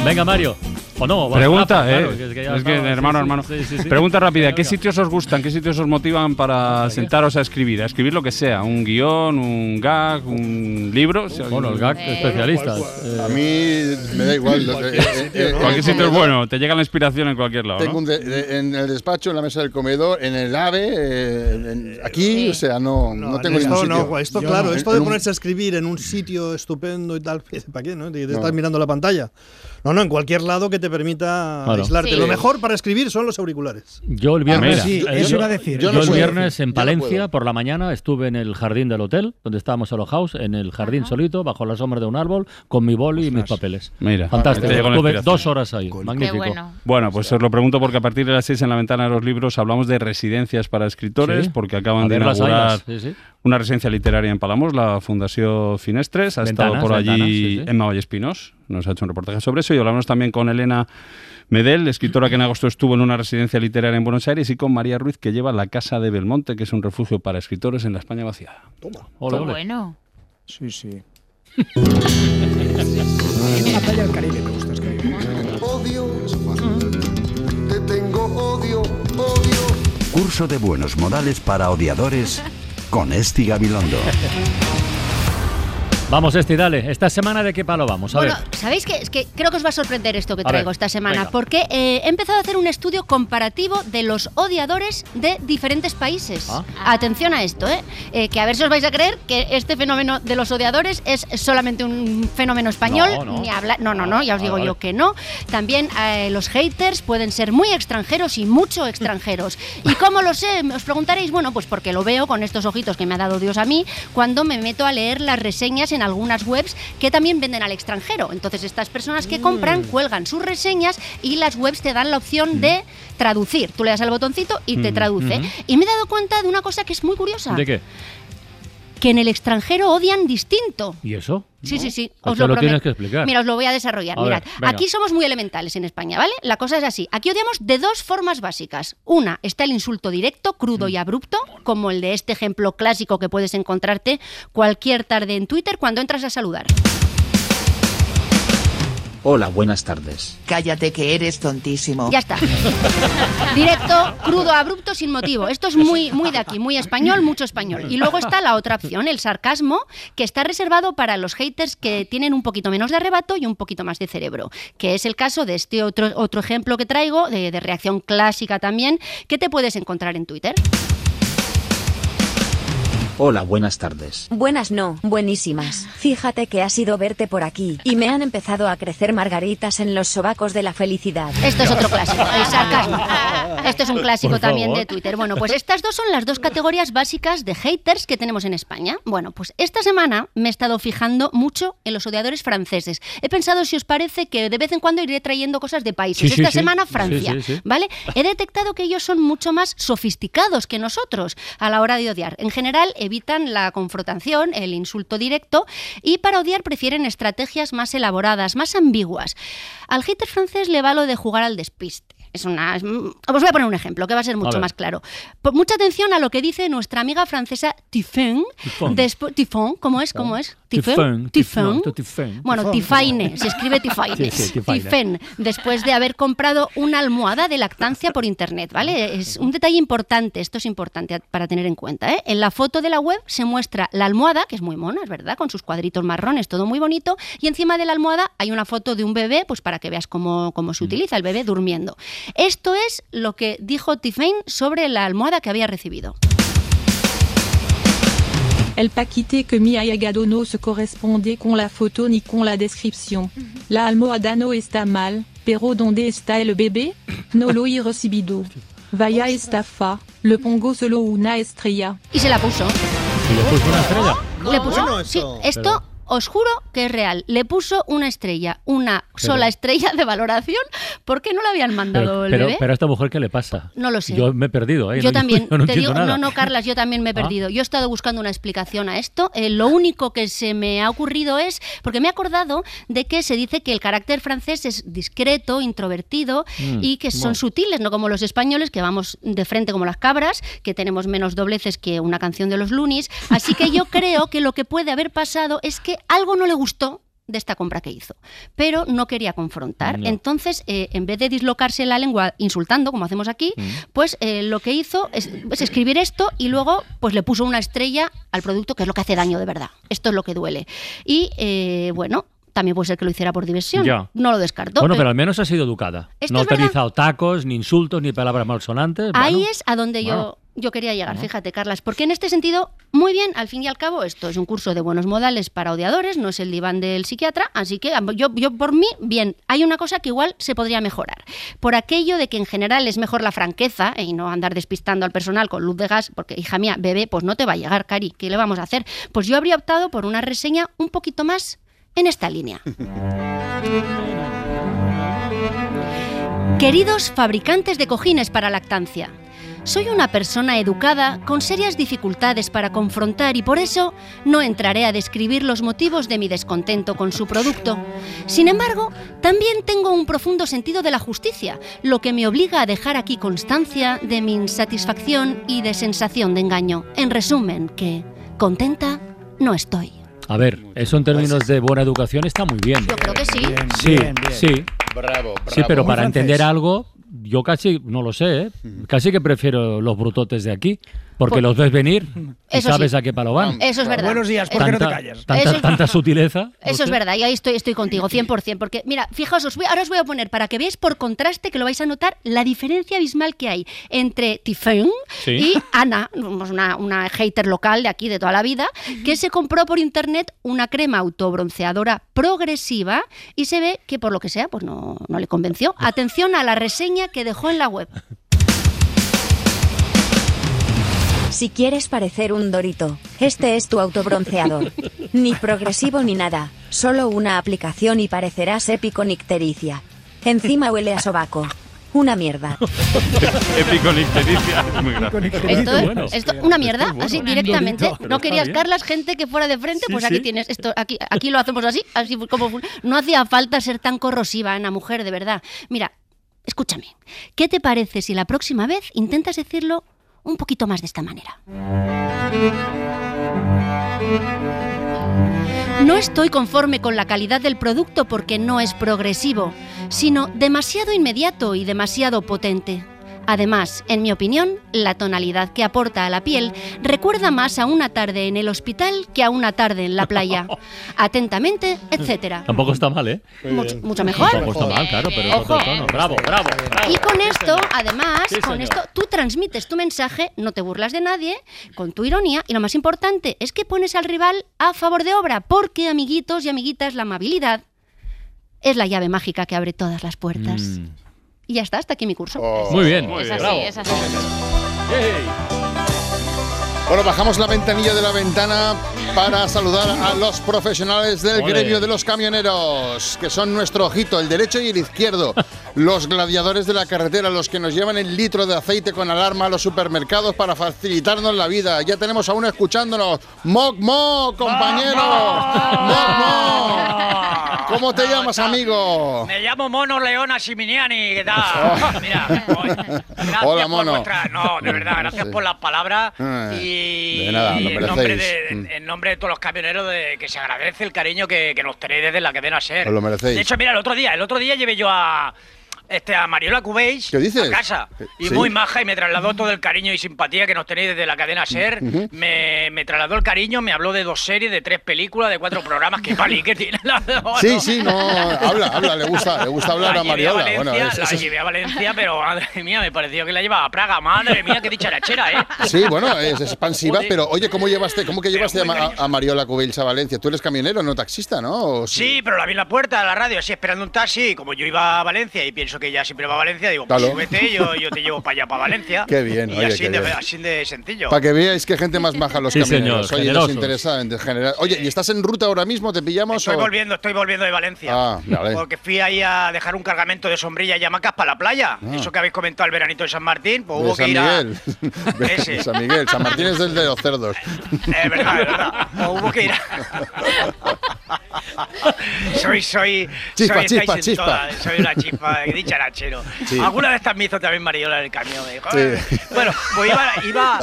Venga, Mario. O no, Pregunta, Rafa, ¿eh? claro, que- que ya es que estaba- hermano, sí, hermano. sí, sí, sí. Pregunta rápida, ¿qué sitios os gustan? ¿Qué sitios os motivan para sentaros a escribir? A escribir lo que sea, un guion, un gag, un libro. Si Bueno, el gag, especialistas. Eh, A mí me da igual. eh, eh, eh, Cualquier sitio es bueno, te llega la inspiración en cualquier lado, Tengo ¿no? un de- de- en el despacho, en la mesa del comedor, en el AVE, eh, en- aquí, o sea, no, no, tengo esto, ningún sitio. no, esto Yo claro, esto de ponerse a escribir en un sitio estupendo y tal, ¿para qué? ¿no? Te, te No. estás mirando la pantalla. No, no, en cualquier lado que te permita Claro. aislarte. Sí. Lo mejor para escribir son los auriculares. Yo el viernes, Ah, sí, eh, eso yo- iba a decir. Yo, Yo no el viernes en Palencia por la mañana estuve en el jardín del hotel donde estábamos a los house en el jardín solito bajo la sombra de un árbol con mi boli y mis papeles. Mira, fantástico. Estuve dos horas ahí, magnífico. Bueno, pues os lo pregunto porque a partir de las 6 en la ventana de los libros hablamos de residencias para escritores, Sí. porque acaban A de inaugurar sí, sí. Una residencia literaria en Palamos, la Fundación Finestres. Ha Ventanas, estado por allí ventanas, sí, sí. Emma Vallespinos, nos ha hecho un reportaje sobre eso y hablamos también con Elena Medel, escritora que en agosto estuvo en una residencia literaria en Buenos Aires, y con María Ruiz, que lleva la Casa de Belmonte, que es un refugio para escritores en la España vaciada. Toma. Ole. bueno. Sí, sí. la playa del Caribe me gusta escribir. Odio, te tengo odio, odio. Curso de buenos modales para odiadores con Esti Gabilondo. Vamos, Esti, dale. ¿Esta semana de qué palo vamos? A Bueno, ver. ¿sabéis qué? Es que creo que os va a sorprender esto que A traigo ver, esta semana, venga. porque eh, he empezado a hacer un estudio comparativo de los odiadores de diferentes países. Ah. Atención a esto, ¿eh? Eh, Que a ver si os vais a creer que este fenómeno de los odiadores es solamente un fenómeno español, No, no. ni habla- no, no, no, ya os Ah, digo vale. yo que no. También eh, los haters pueden ser muy extranjeros y mucho extranjeros. ¿Y cómo lo sé? Os preguntaréis, bueno, pues porque lo veo con estos ojitos que me ha dado Dios a mí cuando me meto a leer las reseñas en algunas webs que también venden al extranjero. Entonces estas personas que compran cuelgan sus reseñas y las webs te dan la opción de traducir. Tú le das al botoncito y te Mm, traduce. Y me he dado cuenta de una cosa que es muy curiosa. ¿De qué? Que en el extranjero odian distinto. ¿Y eso? Sí, sí, sí. Os lo, lo tienes que explicar. Mira, os lo voy a desarrollar. A Mirad, aquí somos muy elementales en España, ¿vale? La cosa es así. Aquí odiamos de dos formas básicas. Una, está el insulto directo, crudo Mm. y abrupto, como el de este ejemplo clásico que puedes encontrarte cualquier tarde en Twitter cuando entras a saludar. Hola, buenas tardes. Cállate que eres tontísimo. Ya está. Directo, crudo, abrupto, sin motivo. Esto es muy, muy de aquí, muy español, mucho español. Y luego está la otra opción, el sarcasmo, que está reservado para los haters que tienen un poquito menos de arrebato y un poquito más de cerebro, que es el caso de este otro, otro ejemplo que traigo, de, de reacción clásica también, que te puedes encontrar en Twitter. Hola, buenas tardes. Buenas no, buenísimas. Fíjate que ha sido verte por aquí y me han empezado a crecer margaritas en los sobacos de la felicidad. Esto es otro clásico, el sarcasmo. Esto es un clásico también de Twitter. Bueno, pues estas dos son las dos categorías básicas de haters que tenemos en España. Bueno, pues esta semana me he estado fijando mucho en los odiadores franceses. He pensado, si os parece, que de vez en cuando iré trayendo cosas de países. Sí, sí, esta sí. semana Sí, Francia, sí, sí. ¿vale? He detectado que ellos son mucho más sofisticados que nosotros a la hora de odiar. En general, evitan la confrontación, el insulto directo, y para odiar prefieren estrategias más elaboradas, más ambiguas. Al hater francés le va lo de jugar al despiste. Es una, es- mm, os voy a poner un ejemplo que va a ser mucho más claro. Po- mucha atención a lo que dice nuestra amiga francesa Tifón. Tifón, ¿cómo es? ¿Cómo es? Tifón, Tifón. Tifón, Tifón. Bueno. Tifaine, se escribe Tifaine. Sí, sí, Tifaine. Tifén, después de haber comprado una almohada de lactancia por internet, ¿vale? Es un detalle importante, esto es importante para tener en cuenta, ¿eh? En la foto de la web se muestra la almohada, que es muy mona, es verdad, con sus cuadritos marrones, todo muy bonito, y encima de la almohada hay una foto de un bebé, pues para que veas cómo, cómo Mm. se utiliza el bebé durmiendo. Esto es lo que dijo Tifaine sobre la almohada que había recibido. El paquete que mi hallado no se corresponde con la foto ni con la descripción. La almohada no está mal, pero ¿dónde está el bebé? No lo he recibido. Vaya estafa, le pongo solo una estrella. Y se la puso. ¿Y le puso una estrella? Le puso, bueno sí, eso. esto, os juro que es real. Le puso una estrella, una sola estrella de valoración, porque no le habían mandado Pero, el pero, bebé. pero a esta mujer, ¿qué le pasa? No lo sé. Yo me he perdido, ¿eh? Yo No- también, yo no te entiendo digo, nada. no, no, Carlas, yo también me he Ah. perdido. Yo he estado buscando una explicación a esto. Eh, lo único que se me ha ocurrido es, porque me he acordado de que se dice que el carácter francés es discreto, introvertido Mm, y que son bueno. sutiles, no como los españoles, que vamos de frente como las cabras, que tenemos menos dobleces que una canción de los Lunis. Así que yo creo que lo que puede haber pasado es que algo no le gustó de esta compra que hizo, pero no quería confrontar. No. Entonces, eh, en vez de dislocarse la lengua insultando, como hacemos aquí, pues eh, lo que hizo es, es escribir esto y luego pues le puso una estrella al producto, que es lo que hace daño de verdad. Esto es lo que duele. Y eh, bueno, también puede ser que lo hiciera por diversión. Ya. No lo descarto. Bueno, pero al menos ha sido educada. No ha utilizado tacos, ni insultos, ni palabras malsonantes. Ahí Bueno, es a donde yo, bueno. Yo quería llegar, fíjate, Carlas, porque en este sentido, muy bien, al fin y al cabo, esto es un curso de buenos modales para odiadores, no es el diván del psiquiatra, así que yo, yo por mí, bien, hay una cosa que igual se podría mejorar. Por aquello de que en general es mejor la franqueza eh, y no andar despistando al personal con luz de gas, porque hija mía, bebé, pues no te va a llegar, Cari, ¿qué le vamos a hacer? Pues yo habría optado por una reseña un poquito más en esta línea. Queridos fabricantes de cojines para lactancia, soy una persona educada con serias dificultades para confrontar y por eso no entraré a describir los motivos de mi descontento con su producto. Sin embargo, también tengo un profundo sentido de la justicia, lo que me obliga a dejar aquí constancia de mi insatisfacción y de sensación de engaño. En resumen, que contenta no estoy. A ver, eso en términos de buena educación está muy bien. Yo creo que sí. Sí, bien, bien. sí. Bravo, Sí, pero para entender algo, yo casi, no lo sé, ¿eh? casi que prefiero los brutotes de aquí, porque Pues- los ves venir y Eso sabes sí. a qué palo van. Eso es verdad. Buenos días, ¿por qué no te callas? Tanta, Eso es- tanta sutileza. Eso es verdad, y ahí estoy, estoy contigo, 100%. Porque, mira, fijaos, os voy- ahora os voy a poner para que veáis por contraste que lo vais a notar la diferencia abismal que hay entre Tiffany Sí. y Ana, una, una hater local de aquí de toda la vida, que se compró por internet una crema autobronceadora progresiva y se ve que por lo que sea, pues no, no le convenció. Atención a la reseña que dejó en la web. Si quieres parecer un dorito, este es tu autobronceador. Ni progresivo ni nada, solo una aplicación y parecerás épico nictericia. Encima huele a sobaco. Una mierda. Épico nictericia. Es muy gracioso. Esto es esto- una mierda, bueno. así directamente. No querías. Carlas, gente que fuera de frente, Sí, pues aquí sí. tienes esto, aquí, aquí lo hacemos así, así como no hacía falta ser tan corrosiva, Ana, mujer, de verdad. Mira, escúchame, ¿qué te parece si la próxima vez intentas decirlo un poquito más de esta manera? No estoy conforme con la calidad del producto porque no es progresivo, sino demasiado inmediato y demasiado potente. Además, en mi opinión, la tonalidad que aporta a la piel recuerda más a una tarde en el hospital que a una tarde en la playa. Atentamente, etcétera. Tampoco está mal, ¿eh? Mucho, mucho mejor. Tampoco está mal, claro, pero es otro Ojo. tono. Bravo, bravo, bravo. Y con esto, además, Sí, con esto, tú transmites tu mensaje, no te burlas de nadie, con tu ironía, y lo más importante es que pones al rival a favor de obra, porque, amiguitos y amiguitas, la amabilidad es la llave mágica que abre todas las puertas. Mm. Y ya está, hasta aquí mi curso. Muy bien. Es así, bravo. es así. Bueno, bajamos la ventanilla de la ventana para saludar a los profesionales del Ole. gremio de los camioneros, que son nuestro ojito, el derecho y el izquierdo. Los gladiadores de la carretera, los que nos llevan el litro de aceite con alarma a los supermercados para facilitarnos la vida. Ya tenemos a uno escuchándonos. ¡Moc, moc, compañero! ¡Moc, moc! ¿Cómo te llamas, amigo? Me llamo Mono Leona Siminiani, ¿qué tal? Mira, hoy- gracias Hola, por Mono. vuestra... No, de verdad, gracias Sí. por las palabras Eh, y, de nada, y lo en, nombre merecéis. de, Mm. en nombre de todos los camioneros de que se agradece el cariño que, que nos tenéis desde la cadena SER. Os lo merecéis. De hecho, mira, el otro día, el otro día llevé yo a... Este, a Mariola Cubéis ¿Qué dices? a casa y ¿Sí? muy maja y me trasladó todo el cariño y simpatía que nos tenéis desde la cadena SER Ujú. me, me trasladó el cariño, me habló de dos series, de tres películas, de cuatro programas que pali que tiene la Sí, sí, no, habla, habla, le gusta, le gusta hablar la a Mariola. Valencia, Bueno, es- la es- llevé a Valencia, pero madre mía, me pareció que la llevaba a Praga. Madre mía, qué dicharachera, ¿eh? Sí, bueno, es expansiva, Joder. pero oye, ¿cómo llevaste, cómo que llevaste a, a Mariola Cubells a Valencia? Tú eres camionero, no taxista, ¿no? ¿O Sí, pero la vi en la puerta de la radio, así esperando un taxi. Y como yo iba a Valencia y pienso eso que ella siempre va a Valencia, digo, pues súbete, yo, yo te llevo para allá, para Valencia. Qué bien, Y oye, así, qué de, bien. así de sencillo. Para que veáis que gente más baja los Sí, camioneros. señor, Oye, generosos. desinteresadamente, general. Oye, ¿y estás en ruta ahora mismo? ¿Te pillamos? Estoy o- volviendo, estoy volviendo de Valencia. Ah, vale. Porque fui ahí a dejar un cargamento de sombrilla y hamacas para la playa. Ah. Eso que habéis comentado el veranito de San Martín, pues De hubo que ir a. Miguel. De Ese. San Miguel. San Martín es el de los cerdos. Es verdad, es verdad. Pues hubo que ir a. soy, soy. Chispa, soy, chispa, chispa. todas. Soy una chispa de dicharachero. Sí. Alguna vez también me hizo también Mariola en el camión. me dijo, Sí. Bueno, pues iba. iba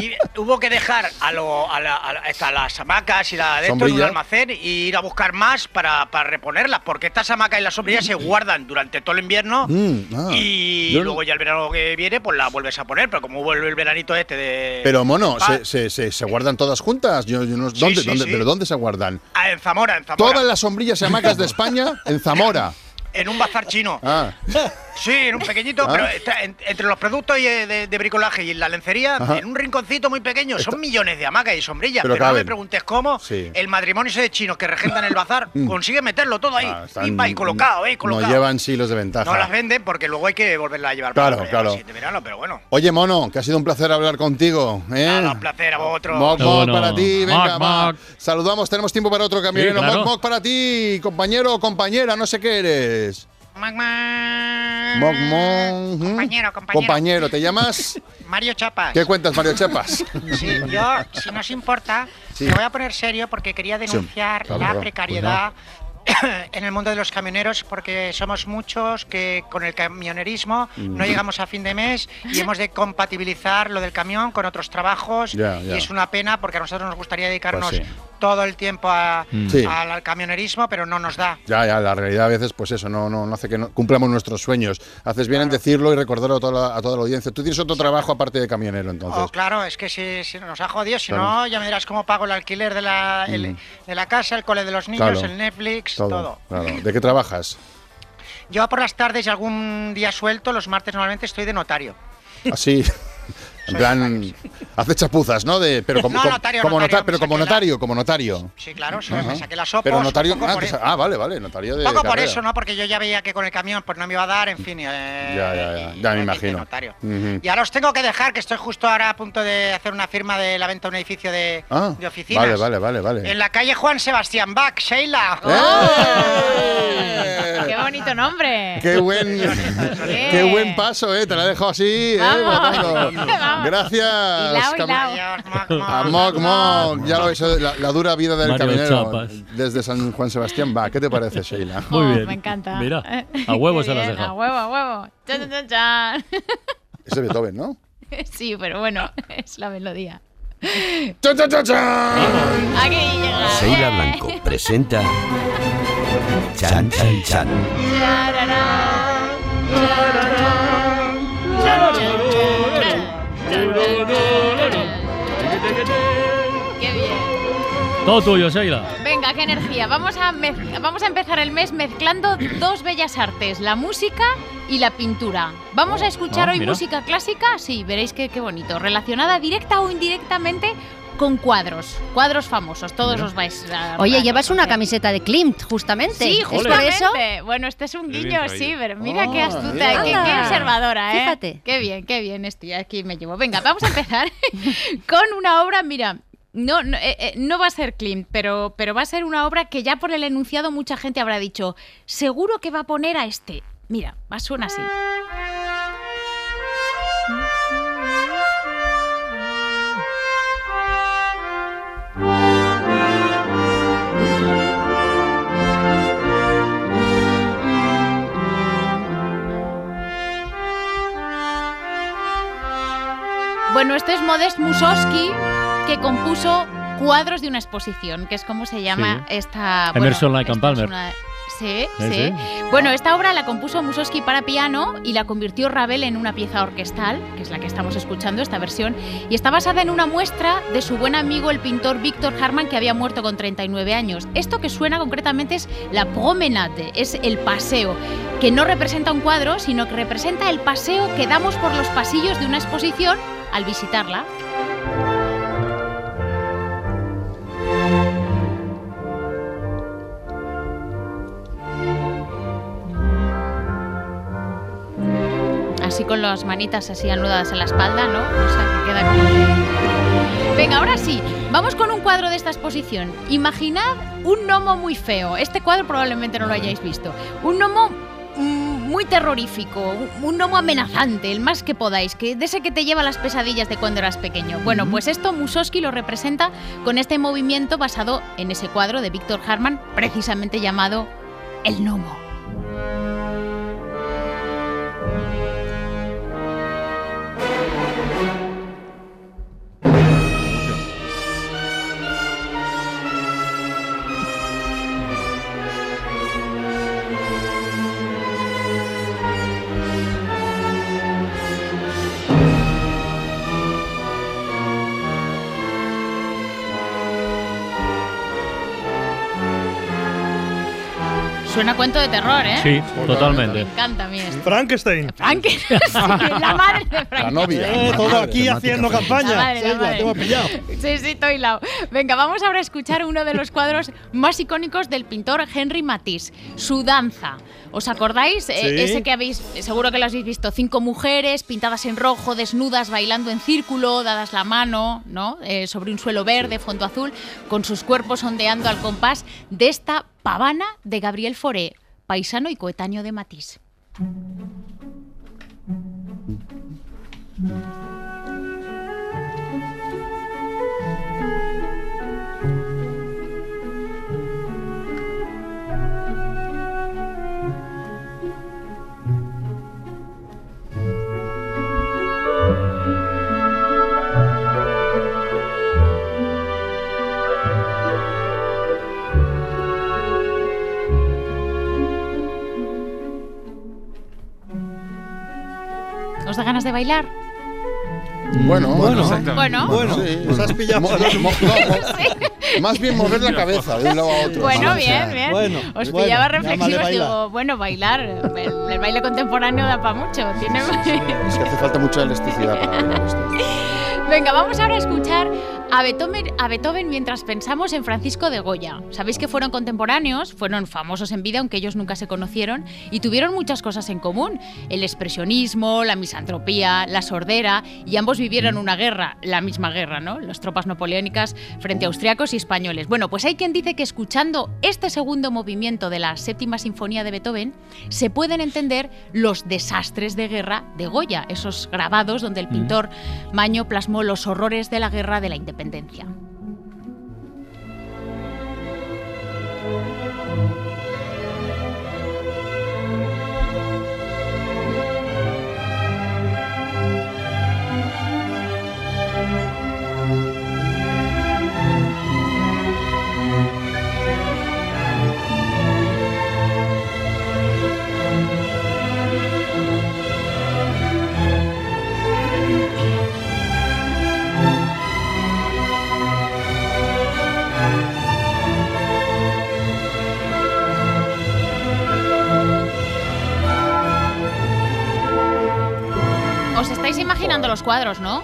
y hubo que dejar a, lo, a, la- a la- esta- las hamacas y la de esto en un almacén y ir a buscar más para, para reponerlas, porque estas hamacas y las sombrillas se guardan durante todo el invierno Mm, ah. y Yo luego ya el verano que viene pues la vuelves a poner, pero como vuelve el veranito este de... Pero mono, Ah, ¿se, se, se, se guardan todas juntas? Yo, yo no- Sí, ¿dónde, sí, dónde- sí. ¿Pero dónde se guardan? ah, en Zamora, en Zamora. Todas las sombrillas y hamacas de España en Zamora. En un bazar chino. Ah, Sí, en un pequeñito, Ah. pero está en- entre los productos y, eh, de, de bricolaje y la lencería, Ajá. en un rinconcito muy pequeño, son millones de hamacas y sombrillas. Pero Pero, no me preguntes cómo Sí. el matrimonio ese de chinos que regentan el bazar Mm. consigue meterlo todo ahí. ah, están- y va, y colocado, eh, colocado. No llevan silos de ventaja. No las venden porque luego hay que volverla a llevar Claro, para claro. el verano, pero bueno. Oye, mono, que ha sido un placer hablar contigo. ¿eh? Nada, un placer a vosotros. Moc, moc bueno. para ti, venga, Moc, va. Saludamos, tenemos tiempo para otro camionero. Sí, claro. Moc, moc para ti, compañero o compañera, no sé qué eres. ¿Mm? Compañero, compañero. Compañero, ¿te llamas? Mario Chapas. ¿Qué cuentas, Mario Chepas? Sí, yo, si no os importa, Sí. me voy a poner serio porque quería denunciar claro, la precariedad en el mundo de los camioneros porque somos muchos que con el camionerismo Mm. no llegamos a fin de mes y hemos de compatibilizar lo del camión con otros trabajos y es una pena porque a nosotros nos gustaría dedicarnos Pues sí. todo el tiempo a- Mm. Sí. al, al camionerismo, pero no nos da. Ya, ya, la realidad a veces, pues eso, no, no, no hace que no- cumplamos nuestros sueños. Haces bien en decirlo y recordarlo a toda, la, a toda la audiencia. Tú tienes otro trabajo aparte de camionero, entonces. Oh, claro, es que si, si nos ha jodido, si Claro. no, ya me dirás cómo pago el alquiler de la, el- Mm. de la casa, el cole de los niños, Claro. el Netflix, todo. claro. ¿De qué trabajas? Yo por las tardes y algún día suelto, los martes normalmente estoy de notario. Así. En plan, hace chapuzas, ¿no? De, pero como, No, como- notario, como notario, nota- pero como saqué la- notario, como notario. Sí, claro, sí, Ajá. me saqué las opos. Pero notario. Ah, por ah, vale, vale, notario de. Un poco por carrera. eso, ¿no? Porque yo ya veía que con el camión pues no me iba a dar, en fin. eh, Ya, ya, ya. Ya me imagino. Ujú. Y ahora os tengo que dejar, que estoy justo ahora a punto de hacer una firma de la venta de un edificio de, Ah, de oficinas. Vale, vale, vale, vale. En la calle Juan Sebastián Bach, Sheila. ¡Qué bonito nombre! Qué buen, qué buen paso, ¿eh? Te la dejo así, ¿eh? Vamos. Vamos. Gracias. Hilao, hilao. A Moc Moc, ya lo veis, eh, la, la dura vida del Mario camionero Chapas. desde San Juan Sebastián va. ¿Qué te parece, Sheila? Muy Oh, bien. Me encanta. Mira, a huevo se las deja. A huevo, a huevo. Chan, chan, chan, chan. Es de Beethoven, ¿no? Sí, pero bueno, es la melodía. ¡Chan, chan, chan, chan! Aquí llega. Sheila Blanco presenta Chan Chan Chan. Qué bien. Todo tuyo, Sheila. Venga, qué energía. Vamos a, vamos a empezar el mes mezclando dos bellas artes, la música y la pintura. Vamos a escuchar Ah, hoy mira. música clásica, sí, veréis qué, qué bonito, relacionada directa o indirectamente con cuadros, cuadros famosos, todos os vais a... Oye, llevas una camiseta de Klimt, justamente. Sí, ¿Es por justamente. eso? Bueno, este es un guiño, sí, pero mira qué Ah, astuta, mira. qué, qué observadora, ¿eh? Fíjate. Qué bien, qué bien, estoy aquí me llevo. Venga, vamos a empezar con una obra, mira, no, no, eh, eh, no va a ser Klimt, pero, pero va a ser una obra que ya por el enunciado mucha gente habrá dicho, seguro que va a poner a este. Mira, va suena así. Bueno, este es Modest Mussorgsky, que compuso cuadros de una exposición, que es como se llama Sí. esta... Emerson, Lake and Palmer. una- Sí, sí, sí. Bueno, esta obra la compuso Mussorgsky para piano y la convirtió Ravel en una pieza orquestal, que es la que estamos escuchando, esta versión, y está basada en una muestra de su buen amigo el pintor Víctor Harman, que había muerto con 39 años. Esto que suena concretamente es la promenade, es el paseo, que no representa un cuadro, sino que representa el paseo que damos por los pasillos de una exposición al visitarla. Con las manitas así anudadas en la espalda, ¿no? O sea, que queda como Venga, ahora sí, vamos con un cuadro de esta exposición. Imaginad un gnomo muy feo. Este cuadro probablemente no lo hayáis visto. Un gnomo mm, muy terrorífico, un- gnomo amenazante, el más que podáis, que de ese que te lleva las pesadillas de cuando eras pequeño. Bueno, pues esto Mussorgsky lo representa con este movimiento basado en ese cuadro de Víctor Harman, precisamente llamado El gnomo. Suena a cuento de terror, ¿eh? Sí, totalmente. Me encanta a mí esto. Frankenstein. Frankenstein, la madre de Frankenstein. Eh, todo aquí haciendo La campaña. madre, la Sí, la madre. tengo pillado. Sí, sí, estoy. Venga, vamos ahora a escuchar uno de los cuadros más icónicos del pintor Henry Matisse, su danza. ¿Os acordáis? Eh, Sí. ese que habéis, seguro que lo habéis visto, cinco mujeres pintadas en rojo, desnudas, bailando en círculo, dadas la mano, ¿no? Eh, sobre un suelo verde, fondo azul, con sus cuerpos ondeando al compás de esta pavana de Gabriel Fauré, paisano y coetáneo de Matisse. ¿Os da ganas de bailar? Bueno, Bueno, Bueno. bueno, Sí. os has pillado. Mo- mo- Más bien mover la cabeza de un lado a otro. Bueno, O bien, sea, bien. bueno, Os bueno, pillaba reflexivos. bailar. Digo, bueno, bailar. El, el baile contemporáneo da para mucho. Tiene... Es que hace falta mucha elasticidad para bailar esto. Venga, vamos ahora a escuchar a Beethoven, a Beethoven mientras pensamos en Francisco de Goya. Sabéis que fueron contemporáneos, fueron famosos en vida, aunque ellos nunca se conocieron, y tuvieron muchas cosas en común. El expresionismo, la misantropía, la sordera, y ambos vivieron una guerra, la misma guerra, ¿no? Las tropas napoleónicas frente a austriacos y españoles. Bueno, pues hay quien dice que escuchando este segundo movimiento de la séptima sinfonía de Beethoven, se pueden entender los desastres de guerra de Goya, esos grabados donde el pintor Maño plasmó los horrores de la guerra de la independencia. Os imaginando los cuadros, ¿no?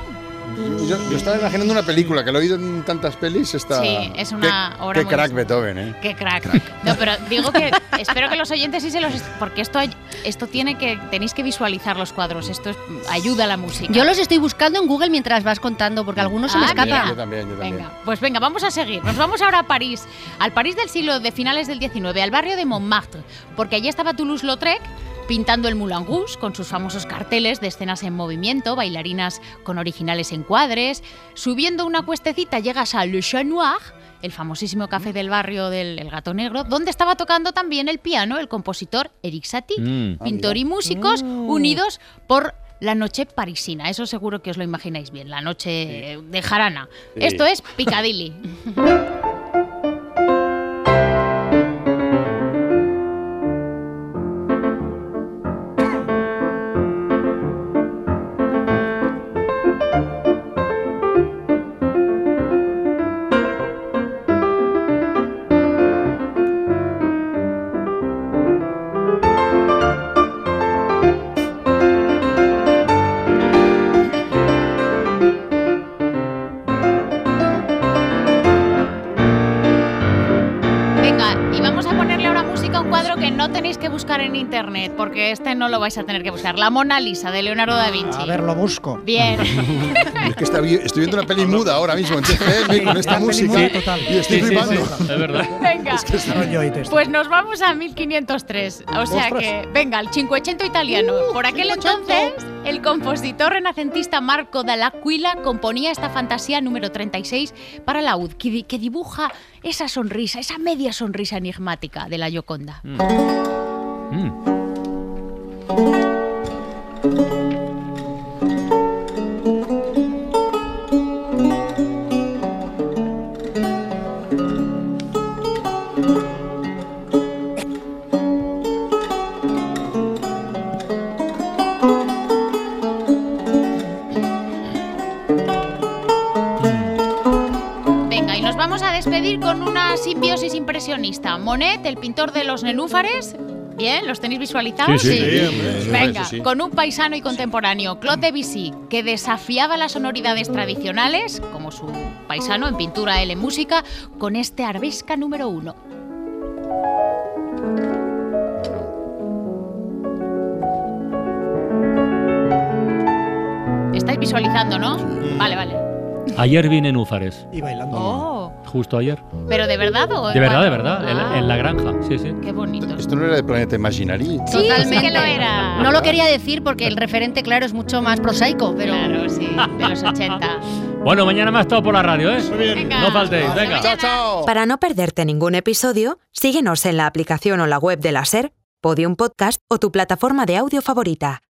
Yo, yo estaba imaginando una película que lo he oído en tantas pelis. Está... Sí, es una qué, obra Qué muy- crack Beethoven, ¿eh? Qué crack. No, pero digo que espero que los oyentes sí se los... Porque esto, esto tiene que... Tenéis que visualizar los cuadros. Esto es- ayuda a la música. Yo los estoy buscando en Google mientras vas contando, porque algunos se me Ah, escapan. Yo también, yo también. Venga, pues venga, vamos a seguir. Nos vamos ahora a París, al París del siglo de finales del XIX, al barrio de Montmartre, porque allí estaba Toulouse-Lautrec pintando el Moulin Rouge con sus famosos carteles de escenas en movimiento, bailarinas con originales encuadres. Subiendo una cuestecita llegas a Le Chat Noir, el famosísimo café del barrio del El Gato Negro, donde estaba tocando también el piano el compositor Eric Satie, Mm. pintor y músicos unidos por la noche parisina. Eso seguro que os lo imagináis bien, la noche de jarana. Sí. Esto es Piccadilly. porque este no lo vais a tener que buscar. La Mona Lisa de Leonardo da Vinci. A ver, lo busco. Bien. Es que estoy viendo una peli muda ahora mismo en TCM con esta música muda total. y estoy Sí, sí, flipando. sí, es verdad. Venga. Es que. Pues nos vamos a 1503. O sea Ostras. que, venga, el Cinquecento italiano. Por aquel entonces, el compositor renacentista Marco dall'Aquila componía esta fantasía número 36 para laúd, que, di- que dibuja esa sonrisa, esa media sonrisa enigmática de la Gioconda. Venga, y nos vamos a despedir con una simbiosis impresionista. Monet, el pintor de los nenúfares. Bien, ¿los tenéis visualizados? Sí, sí. Sí, hombre. Venga, con un paisano y contemporáneo, Claude Debussy, que desafiaba las sonoridades tradicionales, como su paisano en pintura, él en música, con este Arbesca número uno. Estáis visualizando, ¿no? Vale, vale. Ayer vine en Úfares, Y bailando. Oh, justo ayer. ¿pero de verdad o De verdad, de verdad, en, Ah, en la granja, sí, sí. Qué bonito. Esto no era de Planeta Imaginary. Sí, Totalmente. sí que lo era. No lo quería decir porque el referente, claro, es mucho más prosaico, pero. Claro, sí, de los 80. Bueno, mañana más todo por la radio, ¿eh? Venga. No faltéis, venga. mañana. chao. Para no perderte ningún episodio, síguenos en la aplicación o la web de la SER, Podium Podcast o tu plataforma de audio favorita.